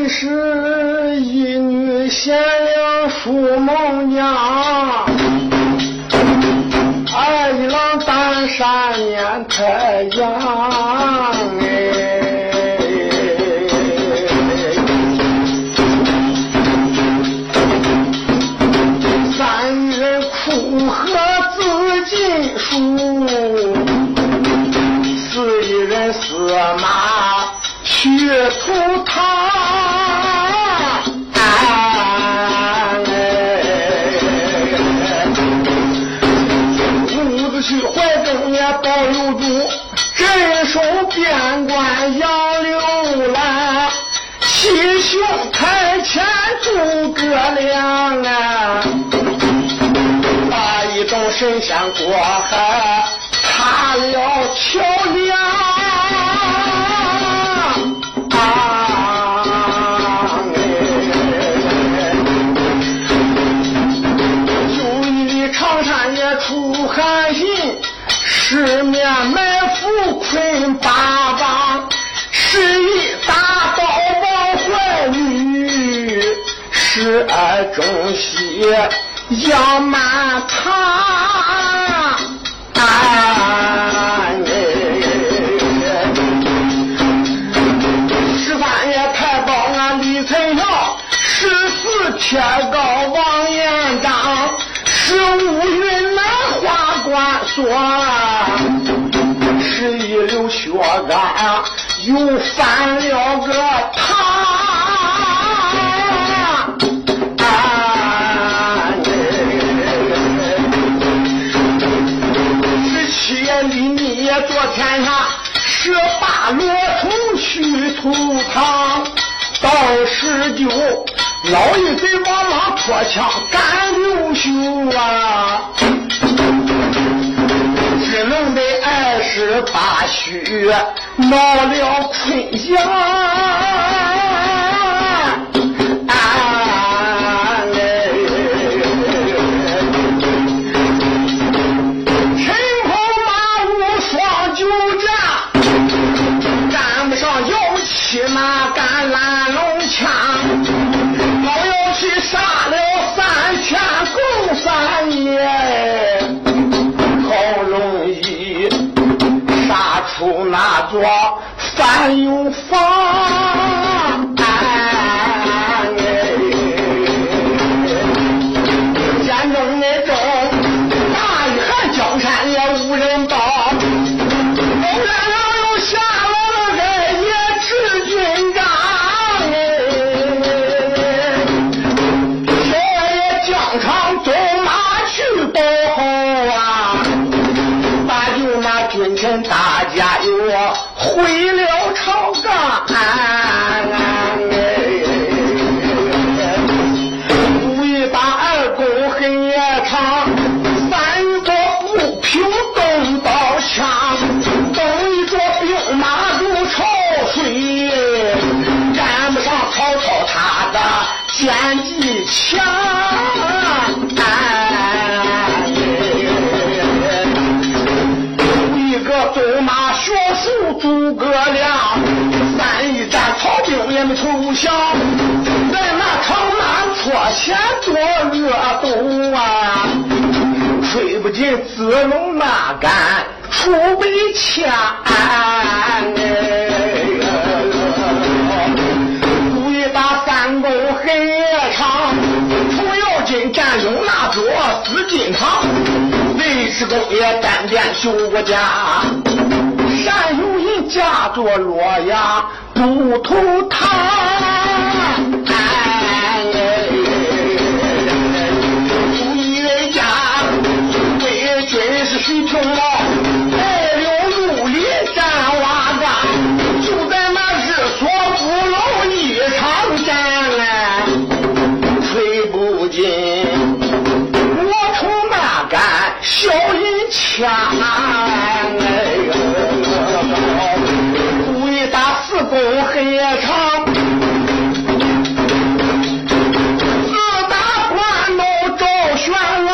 一是一女贤良淑貌娘，二一郎单山面太阳。七兄台前诸葛亮啊，把一众神仙过海踏了桥梁啊！就以常山也出寒心，十面埋伏困八方，十二中西杨满堂。十三爷太保俺李存孝，十四铁高王延章，十五云南花冠所，十一刘薛刚又翻了个堂。去图堂，到十九老一贼王莽脱枪赶刘秀啊，只能得二十八虚闹了昆阳。我范永芳就那君臣大家又回了朝纲。故意把二公黑夜长，三一座不平东刀枪，东一座兵马如潮水，赶不上曹操他的奸计强。曹兵也没投降，在那长安坡前做热斗啊，吹不进子龙那杆储备枪。故意把三公黑夜长，程咬金占领那座紫禁堂，尉迟恭也单点修过家。山有人家作洛阳不投堂。有一人家为军是徐琼老，带领陆里战瓦岗，就在那日所不老一场战哎，吹不尽我从那杆小银枪黑夜长。四大官都赵玄王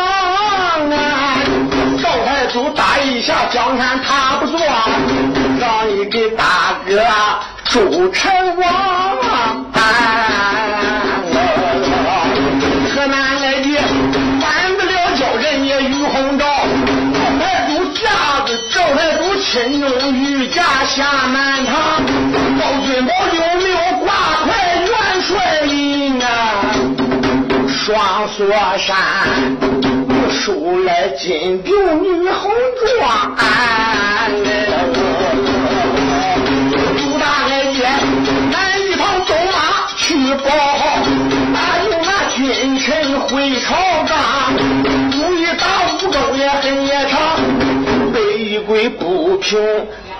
啊，赵太祖打一下江山他不做，让你给大哥朱成王。河来都亲中御驾下南唐，包君宝有没有挂牌元帅印啊？双锁山输来金牛女红妆。朱大爷，南一旁走马去报号，哪有那君臣回朝纲？注意打五更也很也长，北归不平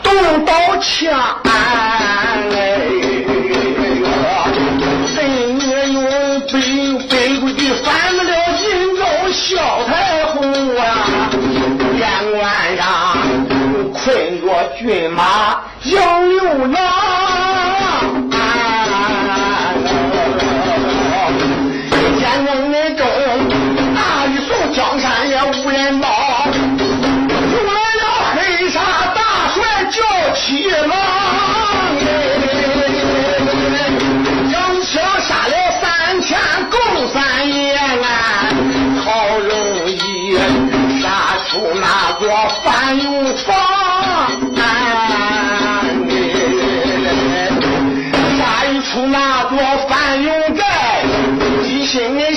动刀枪。谁也用北北归的翻不了金州萧太后啊！边关上困着骏马杨六郎，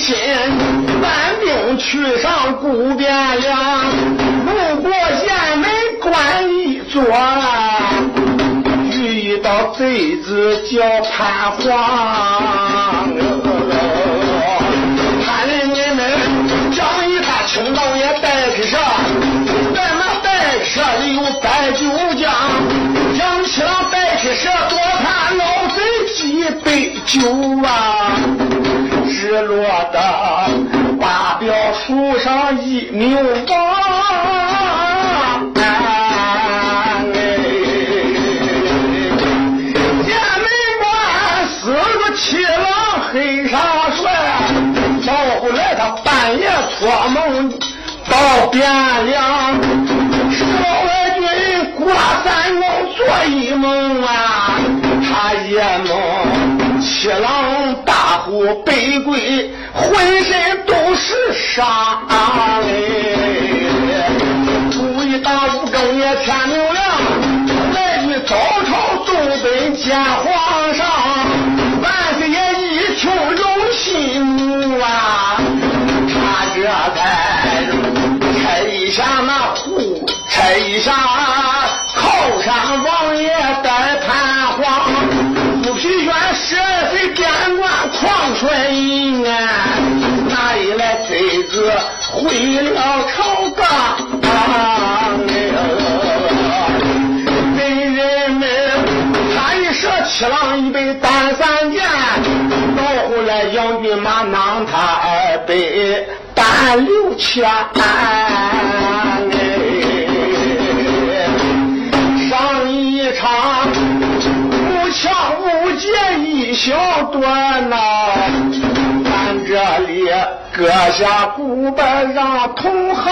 心一心搬兵去上古汴梁，路过雁门关一座，遇到贼子叫潘黄。看人你们仗义他青道也带去上，咱们带车里有白酒浆，杨七郎带去蛇多看老贼几杯酒啊，落得八表树上一牛王。雁门关四个七郎黑沙帅，到后来他半夜做梦到汴梁，大呼北归，浑身都是伤哎。注意到五更夜天明亮，来去早朝东北见皇上，万岁爷一听有心怒啊，他这才拆下那户，拆下靠山王狂帅印啊，哪里来贼子回了朝纲？人人们，他一射七郎一百单三箭，到后来杨军马囊他二百单六千。小段呐，咱这里搁下古板让同行。